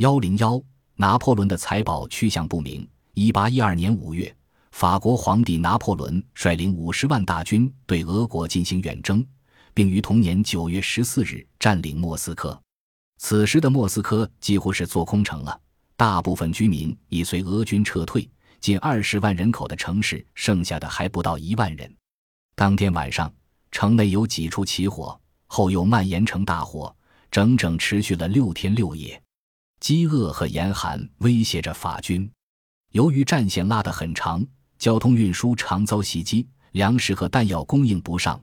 幺零幺，拿破仑的财宝去向不明。一八一二年五月，法国皇帝拿破仑率领五十万大军对俄国进行远征，并于同年九月十四日占领莫斯科。此时的莫斯科几乎是做空城了，大部分居民已随俄军撤退，近二十万人口的城市剩下的还不到一万人。当天晚上，城内有几处起火，后又蔓延成大火，整整持续了六天六夜。饥饿和严寒威胁着法军。由于战线拉得很长，交通运输常遭袭击，粮食和弹药供应不上，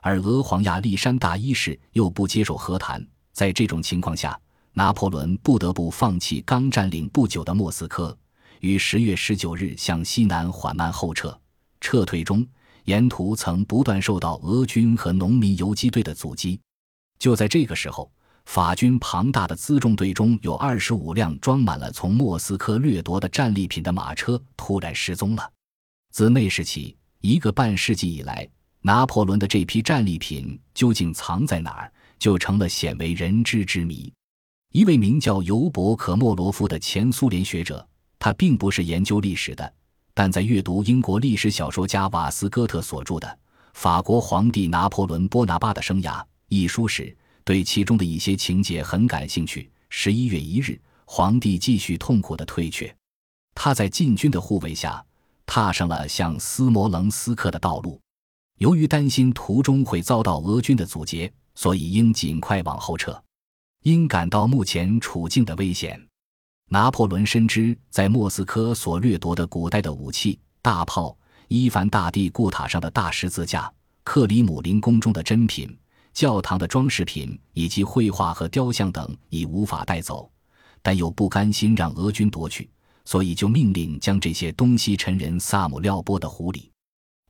而俄皇亚历山大一世又不接受和谈。在这种情况下，拿破仑不得不放弃刚占领不久的莫斯科，于十月十九日向西南缓慢后撤。撤退中，沿途曾不断受到俄军和农民游击队的阻击。就在这个时候。法军庞大的辎重队中有二十五辆装满了从莫斯科掠夺的战利品的马车突然失踪了。自那时起，一个半世纪以来，拿破仑的这批战利品究竟藏在哪儿，就成了鲜为人知之谜。一位名叫尤伯可莫罗夫的前苏联学者，他并不是研究历史的，但在阅读英国历史小说家瓦斯哥特所著的《法国皇帝拿破仑·波拿巴的生涯》一书时。对其中的一些情节很感兴趣。十一月一日，皇帝继续痛苦的退却，他在禁军的护卫下踏上了向斯摩棱斯克的道路。由于担心途中会遭到俄军的阻截，所以应尽快往后撤。因感到目前处境的危险，拿破仑深知在莫斯科所掠夺的古代的武器、大炮、伊凡大帝故塔上的大十字架、克里姆林宫中的珍品。教堂的装饰品以及绘画和雕像等已无法带走，但又不甘心让俄军夺去，所以就命令将这些东西沉人萨姆廖波的湖里。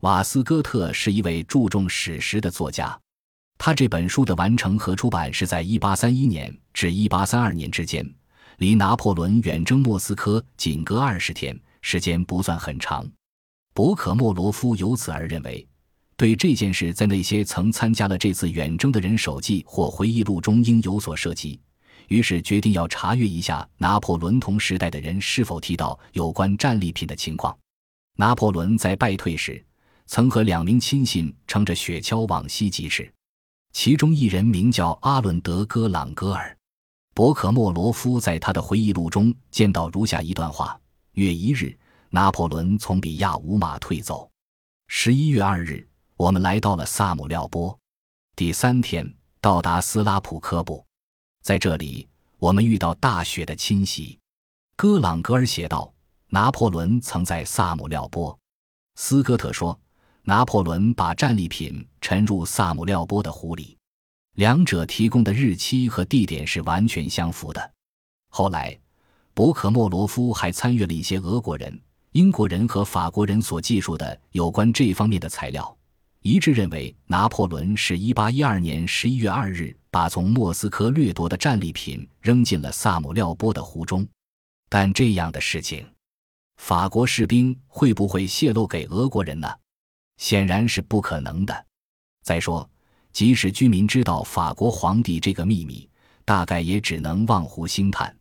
瓦斯哥特是一位注重史实的作家，他这本书的完成和出版是在1831年至1832年之间，离拿破仑远征莫斯科仅隔二十天，时间不算很长。博可莫罗夫由此而认为。对这件事，在那些曾参加了这次远征的人手记或回忆录中应有所涉及，于是决定要查阅一下拿破仑同时代的人是否提到有关战利品的情况。拿破仑在败退时，曾和两名亲信乘着雪橇往西疾驰，其中一人名叫阿伦德·戈朗戈尔。博克莫罗夫在他的回忆录中见到如下一段话：月一日，拿破仑从比亚五马退走。十一月二日。我们来到了萨姆廖波，第三天到达斯拉普科布，在这里我们遇到大雪的侵袭。戈朗格尔写道：“拿破仑曾在萨姆廖波。”斯科特说：“拿破仑把战利品沉入萨姆廖波的湖里。”两者提供的日期和地点是完全相符的。后来，博可莫罗夫还参阅了一些俄国人、英国人和法国人所记述的有关这方面的材料。一致认为，拿破仑是一八一二年十一月二日把从莫斯科掠夺的战利品扔进了萨姆廖波的湖中。但这样的事情，法国士兵会不会泄露给俄国人呢？显然是不可能的。再说，即使居民知道法国皇帝这个秘密，大概也只能望湖兴叹。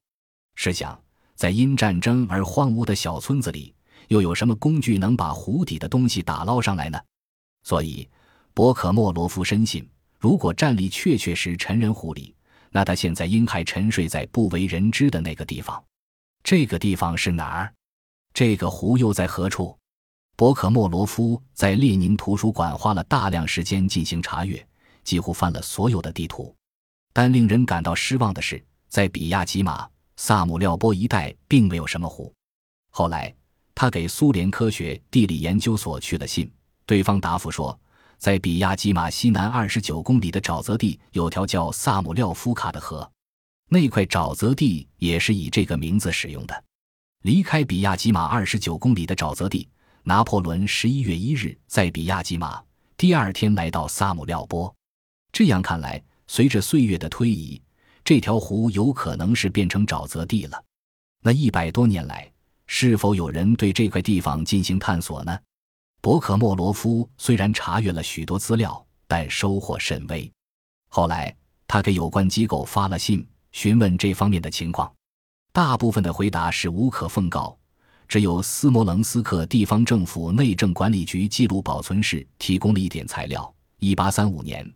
试想，在因战争而荒芜的小村子里，又有什么工具能把湖底的东西打捞上来呢？所以，博可莫罗夫深信，如果战力确确实沉人湖里，那他现在应还沉睡在不为人知的那个地方。这个地方是哪儿？这个湖又在何处？博可莫罗夫在列宁图书馆花了大量时间进行查阅，几乎翻了所有的地图。但令人感到失望的是，在比亚吉马、萨姆廖波一带并没有什么湖。后来，他给苏联科学地理研究所去了信。对方答复说，在比亚吉马西南二十九公里的沼泽地有条叫萨姆廖夫卡的河，那块沼泽地也是以这个名字使用的。离开比亚吉马二十九公里的沼泽地，拿破仑十一月一日在比亚吉马，第二天来到萨姆廖波。这样看来，随着岁月的推移，这条湖有可能是变成沼泽地了。那一百多年来，是否有人对这块地方进行探索呢？博可莫罗夫虽然查阅了许多资料，但收获甚微。后来，他给有关机构发了信，询问这方面的情况。大部分的回答是无可奉告，只有斯摩棱斯克地方政府内政管理局记录保存室提供了一点材料。一八三五年，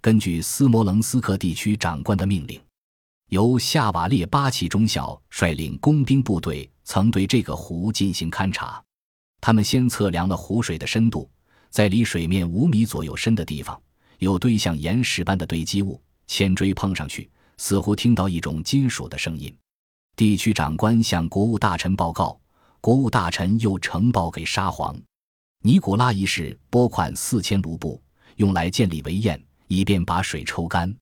根据斯摩棱斯克地区长官的命令，由夏瓦列巴奇中校率领工兵部队曾对这个湖进行勘察。他们先测量了湖水的深度，在离水面五米左右深的地方，有堆像岩石般的堆积物。铅锥碰上去，似乎听到一种金属的声音。地区长官向国务大臣报告，国务大臣又呈报给沙皇。尼古拉一世拨款四千卢布，用来建立围堰，以便把水抽干。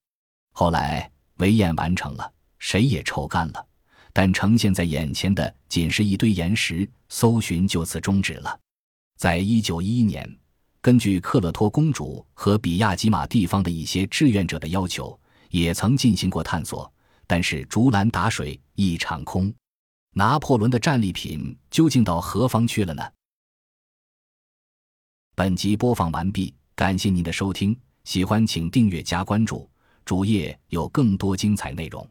后来围堰完成了，水也抽干了，但呈现在眼前的仅是一堆岩石，搜寻就此终止了。在一九一一年。根据克勒托公主和比亚吉马地方的一些志愿者的要求，也曾进行过探索，但是竹篮打水一场空。拿破仑的战利品究竟到何方去了呢？本集播放完毕，感谢您的收听，喜欢请订阅加关注，主页有更多精彩内容。